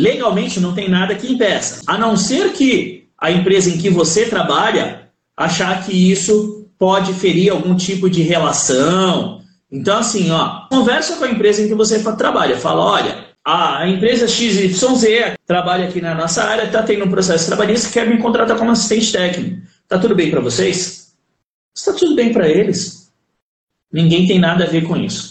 Legalmente não tem nada que impeça. A não ser que a empresa em que você trabalha achar que isso pode ferir algum tipo de relação. Então, assim, ó, conversa com a empresa em que você trabalha. Fala, olha, a empresa XYZ trabalha aqui na nossa área, está tendo um processo trabalhista, quer me contratar como assistente técnico. Está tudo bem para vocês? Está tudo bem para eles. Ninguém tem nada a ver com isso.